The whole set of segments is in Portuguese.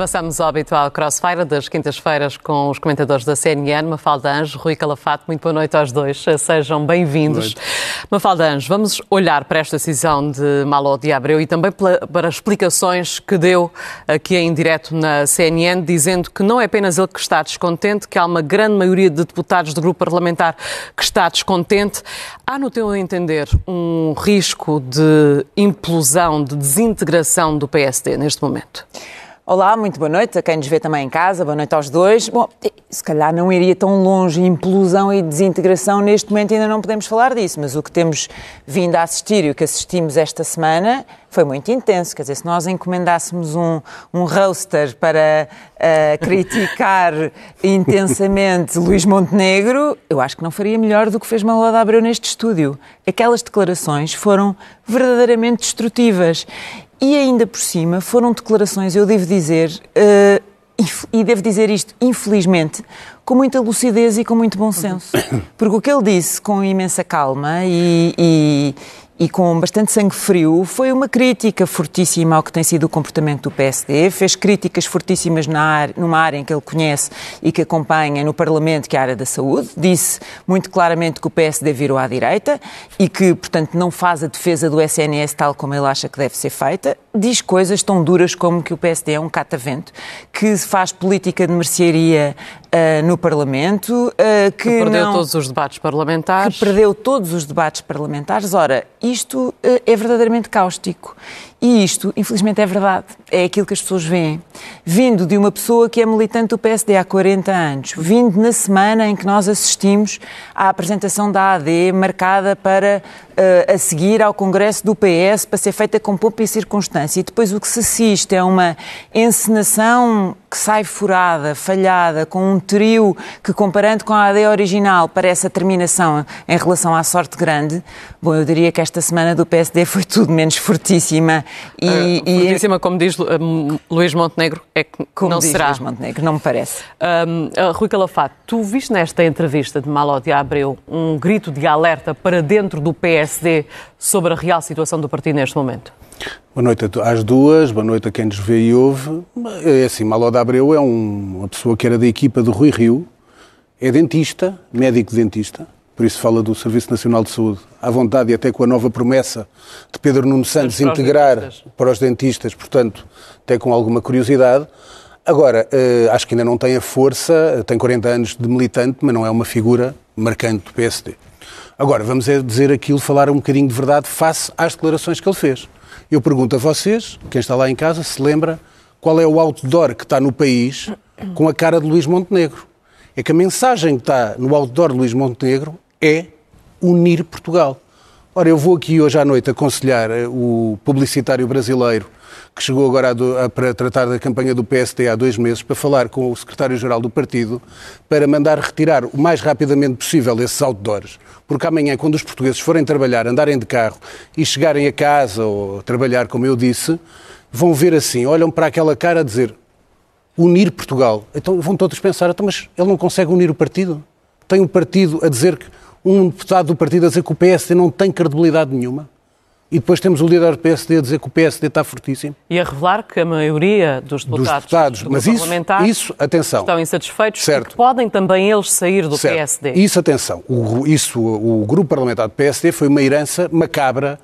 Passamos ao habitual Crossfire das quintas-feiras com os comentadores da CNN, Mafalda Anjo, Rui Calafato. Muito boa noite aos dois, sejam bem-vindos. Mafalda Anjo, vamos olhar para esta decisão de Malo de Abreu e também para as explicações que deu aqui em direto na CNN, dizendo que não é apenas ele que está descontente, que há uma grande maioria de deputados do grupo parlamentar que está descontente. Há, no teu entender, um risco de implosão, de desintegração do PSD neste momento? Olá, muito boa noite a quem nos vê também em casa, boa noite aos dois. Bom, se calhar não iria tão longe, implosão e desintegração, neste momento ainda não podemos falar disso, mas o que temos vindo a assistir e o que assistimos esta semana foi muito intenso. Quer dizer, se nós encomendássemos um, um roaster para uh, criticar intensamente Luís Montenegro, eu acho que não faria melhor do que fez Maloda Abreu neste estúdio. Aquelas declarações foram verdadeiramente destrutivas. E ainda por cima foram declarações, eu devo dizer, uh, e devo dizer isto, infelizmente, com muita lucidez e com muito bom senso. Porque o que ele disse com imensa calma e, e e com bastante sangue frio, foi uma crítica fortíssima ao que tem sido o comportamento do PSD, fez críticas fortíssimas na área, numa área em que ele conhece e que acompanha no Parlamento, que é a área da saúde, disse muito claramente que o PSD virou à direita e que, portanto, não faz a defesa do SNS tal como ele acha que deve ser feita, diz coisas tão duras como que o PSD é um catavento, que faz política de mercearia uh, no Parlamento, uh, que, que, perdeu não, todos os debates parlamentares. Que perdeu todos os debates parlamentares. Ora, isto uh, é verdadeiramente cáustico. E isto, infelizmente, é verdade. É aquilo que as pessoas veem. Vindo de uma pessoa que é militante do PSD há 40 anos, vindo na semana em que nós assistimos à apresentação da AD, marcada para uh, a seguir ao Congresso do PS, para ser feita com pompa e circunstância, e depois o que se assiste é uma encenação que sai furada, falhada, com um trio que, comparando com a AD original, parece a terminação em relação à sorte grande. Bom, eu diria que esta semana do PSD foi tudo menos fortíssima e, uh, fortíssima, como diz um, Luís Montenegro, é que como não diz será. Luís Montenegro, não me parece. Um, uh, Rui Calafato, tu viste nesta entrevista de Malo de Abreu um grito de alerta para dentro do PSD sobre a real situação do partido neste momento? Boa noite às duas, boa noite a quem nos vê e ouve. É assim, Malo de Abreu é um, uma pessoa que era da equipa do Rui Rio, é dentista, médico dentista, por isso fala do Serviço Nacional de Saúde, à vontade e até com a nova promessa de Pedro Nuno Santos para integrar os para os dentistas, portanto, até com alguma curiosidade. Agora, eh, acho que ainda não tem a força, tem 40 anos de militante, mas não é uma figura marcante do PSD. Agora, vamos é dizer aquilo, falar um bocadinho de verdade face às declarações que ele fez. Eu pergunto a vocês, quem está lá em casa, se lembra qual é o outdoor que está no país com a cara de Luís Montenegro. É que a mensagem que está no outdoor de Luís Montenegro é unir Portugal. Ora, eu vou aqui hoje à noite aconselhar eh, o publicitário brasileiro que chegou agora a a, para tratar da campanha do PST há dois meses, para falar com o secretário-geral do partido, para mandar retirar o mais rapidamente possível esses outdoors. Porque amanhã, quando os portugueses forem trabalhar, andarem de carro e chegarem a casa ou trabalhar, como eu disse, vão ver assim, olham para aquela cara a dizer unir Portugal. Então vão todos pensar, então, mas ele não consegue unir o partido? Tem um partido a dizer que um deputado do partido a dizer que o PSD não tem credibilidade nenhuma. E depois temos o líder do PSD a dizer que o PSD está fortíssimo. E a revelar que a maioria dos deputados, dos deputados do mas isso, isso, atenção, estão insatisfeitos certo. e que podem também eles sair do certo. PSD. Isso, atenção. O, isso, o grupo parlamentar do PSD foi uma herança macabra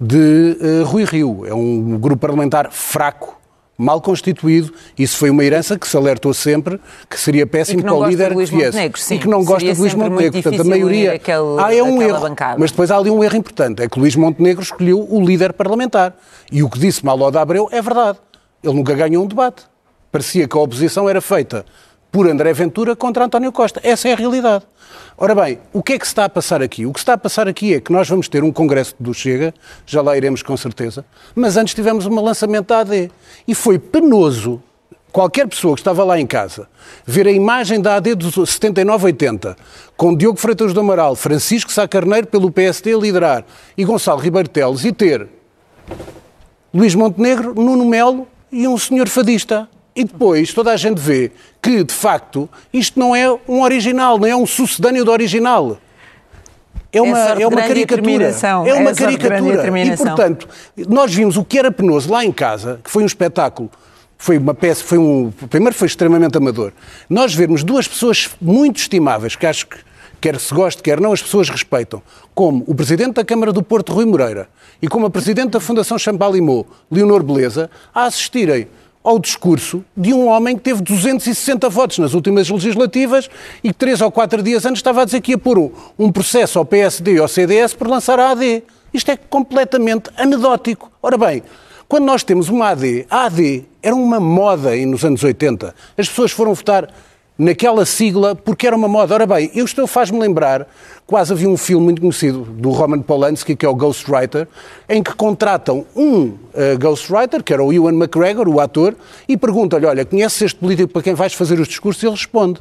de uh, Rui Rio. É um grupo parlamentar fraco, mal constituído. Isso foi uma herança que se alertou sempre que seria péssimo para o líder que viesse. E que não gosta de Luís Montenegro. Portanto, a maioria. Aquele, ah, é um erro. Bancada. Mas depois há ali um erro importante. É que Luís Montenegro escolheu o líder parlamentar. E o que disse Malo de Abreu é verdade. Ele nunca ganhou um debate. Parecia que a oposição era feita por André Ventura contra António Costa. Essa é a realidade. Ora bem, o que é que se está a passar aqui? O que se está a passar aqui é que nós vamos ter um congresso do Chega, já lá iremos com certeza, mas antes tivemos um lançamento da AD. E foi penoso qualquer pessoa que estava lá em casa ver a imagem da AD dos 79-80, com Diogo Freitas do Amaral, Francisco Sá Carneiro pelo PSD a liderar e Gonçalo Ribeiro Teles, e ter Luís Montenegro, Nuno Melo e um senhor fadista. E depois toda a gente vê que, de facto, isto não é um original, não é um sucedâneo do original. É uma, é uma caricatura. É uma caricatura. E, portanto, nós vimos o que era penoso lá em casa, que foi um espetáculo foi uma peça, foi um, primeiro foi extremamente amador. Nós vermos duas pessoas muito estimáveis, que acho que quer se goste, quer não, as pessoas respeitam, como o Presidente da Câmara do Porto, Rui Moreira, e como a Presidente da Fundação Champalimau, Leonor Beleza, a assistirem ao discurso de um homem que teve 260 votos nas últimas legislativas e que três ou quatro dias antes estava a dizer que ia pôr um, processo ao PSD e ao CDS por lançar a AD. Isto é completamente anedótico. Ora bem, quando nós temos uma AD, a AD era uma moda nos anos 80. As pessoas foram votar naquela sigla porque era uma moda. Ora bem, isto faz-me lembrar, quase havia um filme muito conhecido do Roman Polanski, que é o Ghostwriter, em que contratam um uh, Ghostwriter, que era o Ewan McGregor, o ator, e perguntam-lhe, olha, conheces este político para quem vais fazer os discursos? E ele responde,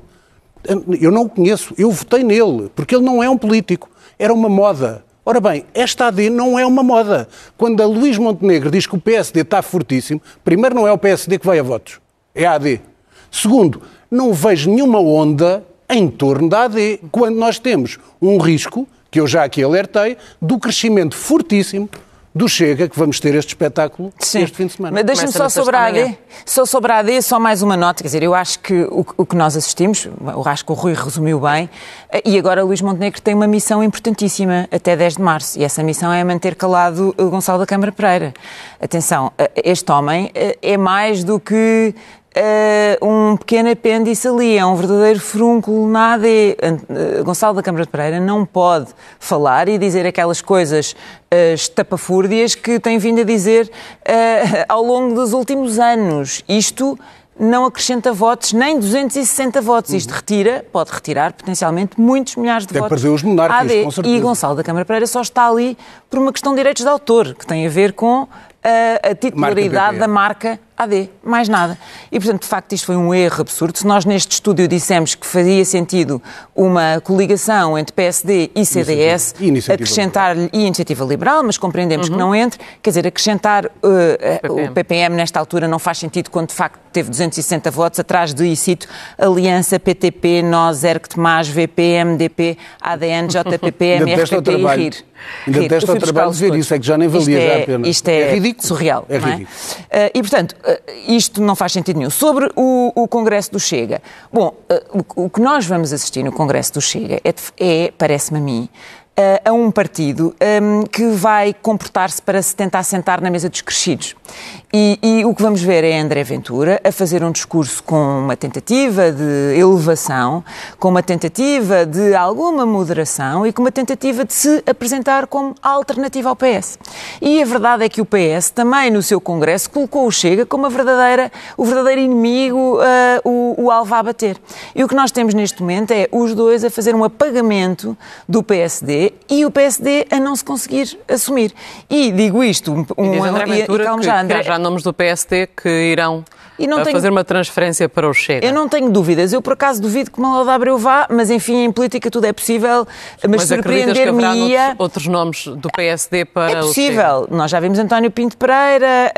eu não o conheço, eu votei nele, porque ele não é um político, era uma moda. Ora bem, esta AD não é uma moda. Quando a Luís Montenegro diz que o PSD está fortíssimo, primeiro não é o PSD que vai a votos, é a AD. Segundo, não vejo nenhuma onda em torno da AD, quando nós temos um risco, que eu já aqui alertei, do crescimento fortíssimo do Chega, que vamos ter este espetáculo Sim. este fim de semana. Mas deixa-me só sobre a AD, só sobre a AD, só mais uma nota, quer dizer, eu acho que o, o que nós assistimos, eu acho que o Rui resumiu bem, e agora Luís Montenegro tem uma missão importantíssima até 10 de março, e essa missão é manter calado o Gonçalo da Câmara Pereira. Atenção, este homem eh, é mais do que uh, um pequeno apêndice ali, é um verdadeiro frúnculo na AD. Uh, Gonçalo da Câmara de Pereira não pode falar e dizer aquelas coisas uh, estapafúrdias que tem vindo a dizer uh, ao longo dos últimos anos. Isto não acrescenta votos, nem 260 votos. Isto uhum. retira, pode retirar potencialmente muitos milhares de Até votos. perder os monarcas, AD. com certeza. E Gonçalo da Câmara Pereira só está ali por uma questão de direitos de autor, que tem a ver com a, a titularidade marca da marca AD, mais nada. E, portanto, de facto, isto foi um erro absurdo. Se nós neste estúdio dissemos que faria sentido uma coligação entre PSD e CDS, acrescentar-lhe e Iniciativa Liberal, mas compreendemos uhum. que não entre, quer dizer, acrescentar uh, PPM. o PPM nesta altura não faz sentido quando, de facto, teve 260 votos, atrás de, e cito, Aliança, PTP, NOS, ERC-TEMAS, VP, MDP, ADN, JPP, MRPP e RIR. Ainda testa ao trabalho de ver isso, é que já nem valia é, a pena. Isto é, é ridículo. surreal. É, é? ridículo. É? E, portanto, uh, isto não faz sentido nenhum. Sobre o, o Congresso do Chega. Bom, uh, o, o, que nós vamos assistir no Congresso do Chega é, é parece-me a mim, a um partido um, que vai comportar-se para se tentar sentar na mesa dos crescidos. E, e, o que vamos ver é André Ventura a fazer um discurso com uma tentativa de elevação, com uma tentativa de alguma moderação e com uma tentativa de se apresentar como alternativa ao PS. E a verdade é que o PS também no seu congresso colocou o Chega como a verdadeira, o verdadeiro inimigo, uh, o, o alvo a bater. E o que nós temos neste momento é os dois a fazer um apagamento do PSD e o PSD a não se conseguir assumir. E digo isto, um, um, e, André Ventura, e, calma já, André, já nomes do PSD que irão e não tenho... fazer uma transferência para o Chega. Eu não tenho dúvidas. Eu, por acaso, duvido que Manuel Abreu vá, mas, enfim, em política tudo é possível. Mas, mas surpreender-me-ia... outros nomes do PSD para É possível. Nós já vimos António Pinto Pereira,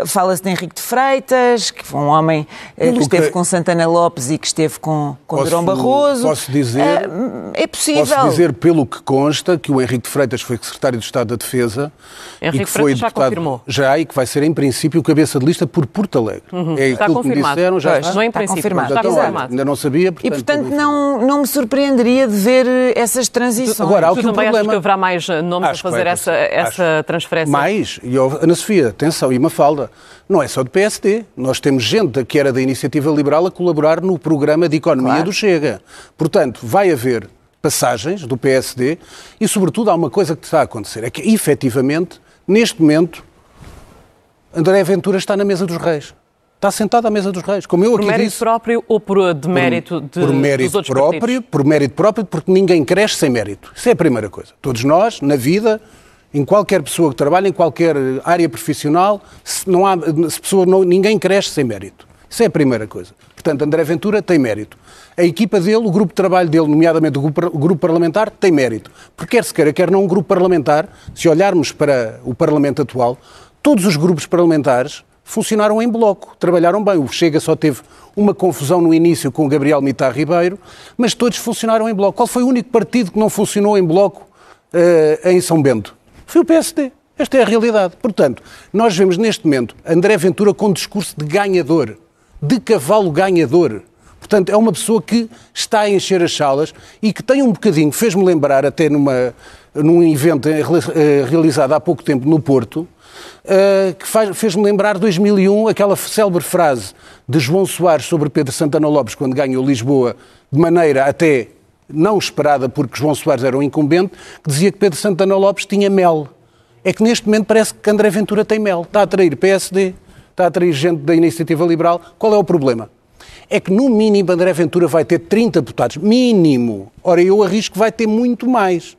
uh, fala-se de Henrique de Freitas, que foi um homem uh, que esteve que... com Santana Lopes e que esteve com, com posso, Durão Barroso. Posso dizer... Uh, é possível. Posso dizer, pelo que consta, que o Henrique de Freitas foi secretário de Estado da Defesa Henrique e que foi já deputado... confirmou. Já, e que vai ser, em princípio, cabeça de lista por Porto Alegre. Uhum. É está confirmado disseram já pois, está. Não é em está confirmado. Está confirmado. Ainda não sabia, portanto... E, portanto, não, não me surpreenderia de ver essas transições. Agora, há aqui um problema. que haverá mais nomes acho a fazer essa, essa transferência? Mais. E, Ana Sofia, atenção, e uma falda. Não é só do PSD. Nós temos gente que era da Iniciativa Liberal a colaborar no programa de economia claro. do Chega. Portanto, vai haver passagens do PSD e, sobretudo, há uma coisa que está a acontecer. É que, efetivamente, neste momento, André Ventura está na mesa dos reis está sentado à mesa dos reis, como eu por aqui mérito disse. próprio ou por demérito por, de, por mérito dos outros próprio, partidos? Por mérito próprio, porque ninguém cresce sem mérito. Isso é a primeira coisa. Todos nós, na vida, em qualquer pessoa que trabalha, em qualquer área profissional, se não há, se pessoa não, ninguém cresce sem mérito. Isso é a primeira coisa. Portanto, André Ventura tem mérito. A equipa dele, o grupo de trabalho dele, nomeadamente o grupo, o grupo parlamentar, tem mérito. Porque quer se queira, quer não um grupo parlamentar, se olharmos para o Parlamento atual, todos os grupos parlamentares funcionaram em bloco, trabalharam bem. O Chega só teve uma confusão no início com o Gabriel Mitar Ribeiro, mas todos funcionaram em bloco. Qual foi o único partido que não funcionou em bloco uh, em São Bento? Foi o PSD. Esta é a realidade. Portanto, nós vemos neste momento André Ventura com um discurso de ganhador, de cavalo ganhador. Portanto, é uma pessoa que está a encher as salas e que tem um bocadinho, fez-me lembrar até numa, num evento eh, realizado há pouco tempo no Porto, uh, que fez-me lembrar 2001, aquela célebre frase de João Soares sobre Pedro Santana Lopes quando ganhou Lisboa, de maneira até não esperada porque João Soares era um incumbente, que dizia que Pedro Santana Lopes tinha mel é que neste momento parece que André Ventura tem mel. Está a atrair PSD, está a atrair gente da Iniciativa Liberal. Qual é o problema? É que no mínimo André Ventura vai ter 30 deputados. Mínimo. Ora, eu arrisco que vai ter muito mais.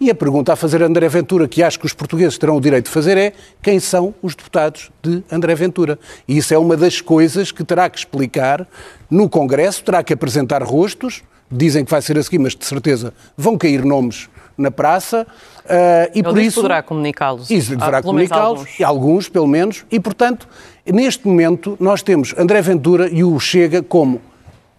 E a pergunta a fazer a André Ventura, que acho que os portugueses terão o direito de fazer, é quem são os deputados de André Ventura? E isso é uma das coisas que terá que explicar no Congresso, terá que apresentar rostos, dizem que vai ser a seguir, mas de certeza vão cair nomes na praça. Uh, e Ele por isso poderá comunicá-los. Isso deverá comunicá-los, alguns. alguns pelo menos, e portanto, neste momento, nós temos André Ventura e o Chega como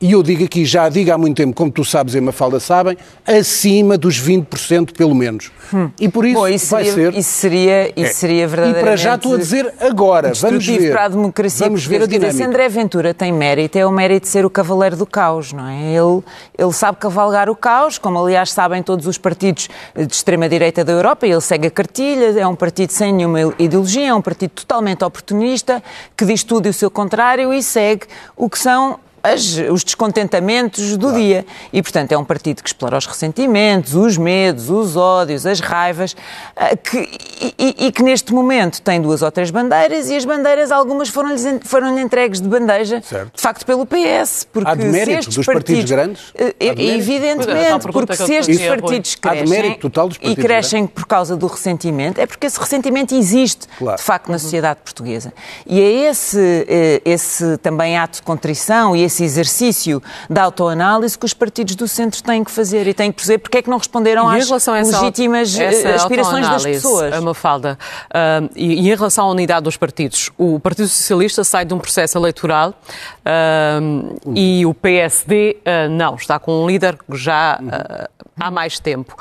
e eu digo aqui, já digo há muito tempo, como tu sabes e Mafalda sabem, acima dos 20% pelo menos. Hum. E por isso, Bom, isso vai seria, ser... Isso seria, isso é. seria verdadeiramente... E para já estou a dizer agora, vamos ver. para a democracia vamos ver a dinâmica. Se André Ventura tem mérito, é o mérito de ser o cavaleiro do caos, não é? Ele, ele sabe cavalgar o caos, como aliás sabem todos os partidos de extrema-direita da Europa, ele segue a cartilha, é um partido sem nenhuma ideologia, é um partido totalmente oportunista, que diz tudo e o seu contrário e segue o que são as, os descontentamentos do claro. dia. E, portanto, é um partido que explora os ressentimentos, os medos, os ódios, as raivas, ah, que, e, e, que neste momento tem duas ou três bandeiras e as bandeiras, algumas foram-lhe foram entregues de bandeja, certo. de facto, pelo PS. Porque Há demérito dos partidos, grandes? É, evidentemente, porque se estes partidos crescem e crescem por causa do ressentimento, é porque esse ressentimento existe, claro. de facto, na sociedade portuguesa. E é esse, eh, esse também ato de contrição e esse exercício da autoanálise que os partidos do centro têm que fazer e têm que perceber porque é que não responderam às legítimas eh, aspirações das pessoas. A Mafalda, uh, e, e, em relação à unidade dos partidos, o Partido Socialista sai de um processo eleitoral uh, e o PSD uh, não, está com um líder já há mais tempo.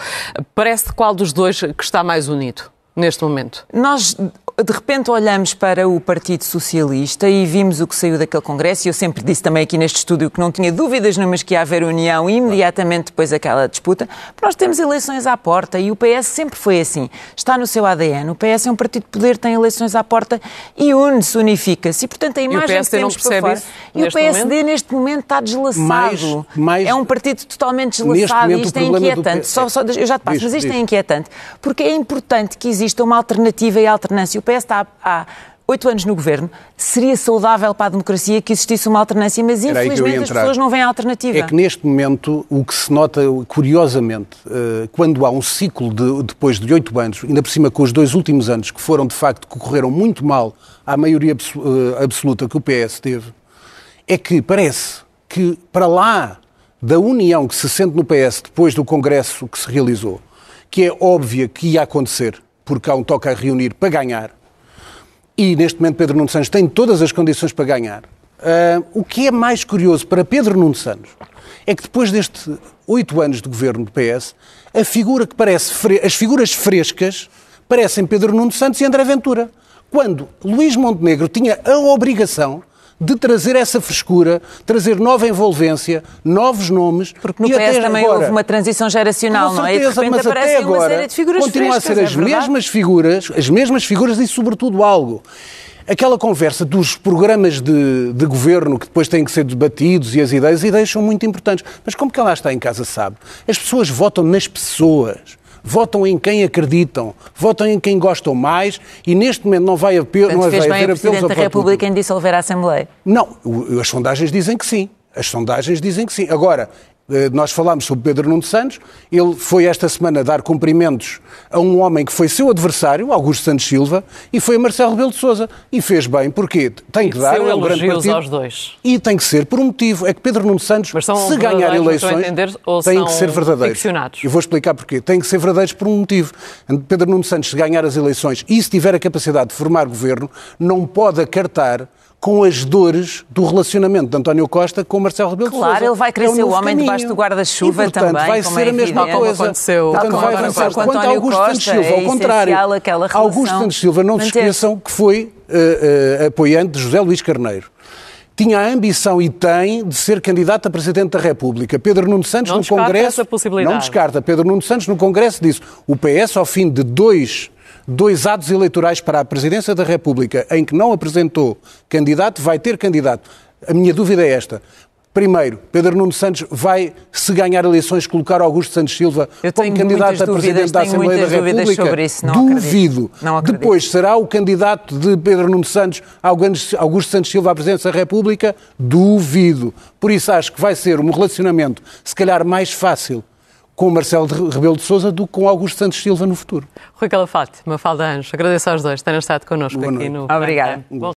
Parece qual dos dois que está mais unido? neste momento? Nós de repente olhamos para o Partido Socialista e vimos o que saiu daquele Congresso, e eu sempre disse também aqui neste estúdio que não tinha dúvidas nenhumas que ia haver união imediatamente depois daquela disputa. Nós temos eleições à porta e o PS sempre foi assim. Está no seu ADN. O PS é um partido de poder, tem eleições à porta e une-se, unifica-se. E, portanto, a imagem e o PSD que não percebe isso E o PSD, momento? neste momento, está deslaçado. Mais, mais, é um partido totalmente deslaçado e isto é inquietante. Só, só, eu já te passo, diz, mas isto é diz. é inquietante. Porque é importante que exista uma alternativa e alternância. O PS está há oito anos no governo, seria saudável para a democracia que existisse uma alternância, mas infelizmente as pessoas não veem a alternativa. É que neste momento o que se nota, curiosamente, eh, quando há um ciclo de, depois de oito anos, ainda por cima com os dois últimos anos, que foram de facto, que correram muito mal à maioria eh, absoluta que o PS teve, é que parece que para lá da união que se sente no PS depois do Congresso que se realizou, que é óbvia que ia acontecer, porque há um toque a reunir para ganhar, e neste momento Pedro Nuno Santos tem todas as condições para ganhar. Uh, o que é mais curioso para Pedro Nuno Santos é que depois destes oito anos de governo do PS, a figura que parece as figuras frescas parecem Pedro Nuno Santos e André Ventura. Quando Luís Montenegro tinha a obrigação de trazer essa frescura, trazer nova envolvência, novos nomes. Porque no PS também agora, houve uma transição geracional, não é? E de mas até agora continuam a ser as é mesmas figuras, as mesmas figuras e sobretudo algo. Aquela conversa dos programas de, de, governo que depois têm que ser debatidos e as ideias, as ideias são muito importantes. Mas como que ela está em casa sabe? As pessoas votam nas pessoas votam em quem acreditam, votam em quem gostam mais e neste momento não vai, apelo, não vai haver apelos a Presidente da República em dissolver a Assembleia? Não, as sondagens dizem que sim. As sondagens dizem que sim. Agora, nós falámos sobre Pedro Nuno Santos, ele foi esta semana dar cumprimentos a um homem que foi seu adversário, Augusto Santos Silva, e foi a Marcelo Rebelo de Sousa. E fez bem, porque tem e que dar, é um grande partido. aos dois. E tem que ser por um motivo, é que Pedro Nuno Santos, se ganhar eleições, entender, tem que ser verdadeiros. Eu vou explicar porquê. Tem que ser verdadeiros por um motivo. Pedro Nuno Santos, se ganhar as eleições e se tiver a capacidade de formar governo, não pode acartar com as dores do relacionamento de António Costa com Marcelo Rebelo de Claro, Sousa. ele vai querer É um ser o homem caminho. debaixo do guarda-chuva portanto, também, vai como ser é a mesma evidente. coisa. aconteceu Portanto, vai avançar. com Quanto a António Augusto Costa, Santos Silva, é ao contrário, essencial aquela relação Augusto Santos Silva, não se esqueçam que foi eh, eh, apoiante de José Luís Carneiro. Tinha a ambição e tem de ser candidato a Presidente da República. Pedro Nuno Santos Não no descarta Congresso. essa possibilidade. Não descarta. Pedro Nuno Santos no Congresso disse: o PS, ao fim de dois, dois atos eleitorais para a Presidência da República em que não apresentou candidato, vai ter candidato. A minha dúvida é esta. Primeiro, Pedro Nuno Santos vai, se ganhar eleições, colocar Augusto Santos Silva Eu como candidato a Presidente da Assembleia da República? sobre isso, não Duvido. acredito. Não acredito. Depois, será o candidato de Pedro Nuno Santos, Augusto Santos Silva, à Presidência da República? Duvido. Por isso acho que vai ser um relacionamento, se calhar, mais fácil com Marcelo de Rebelo de Sousa do que com Augusto Santos Silva no futuro. Rui Calafate, Mafalda Anjos, agradeço aos dois terem estado connosco Boa aqui noite. no Obrigada.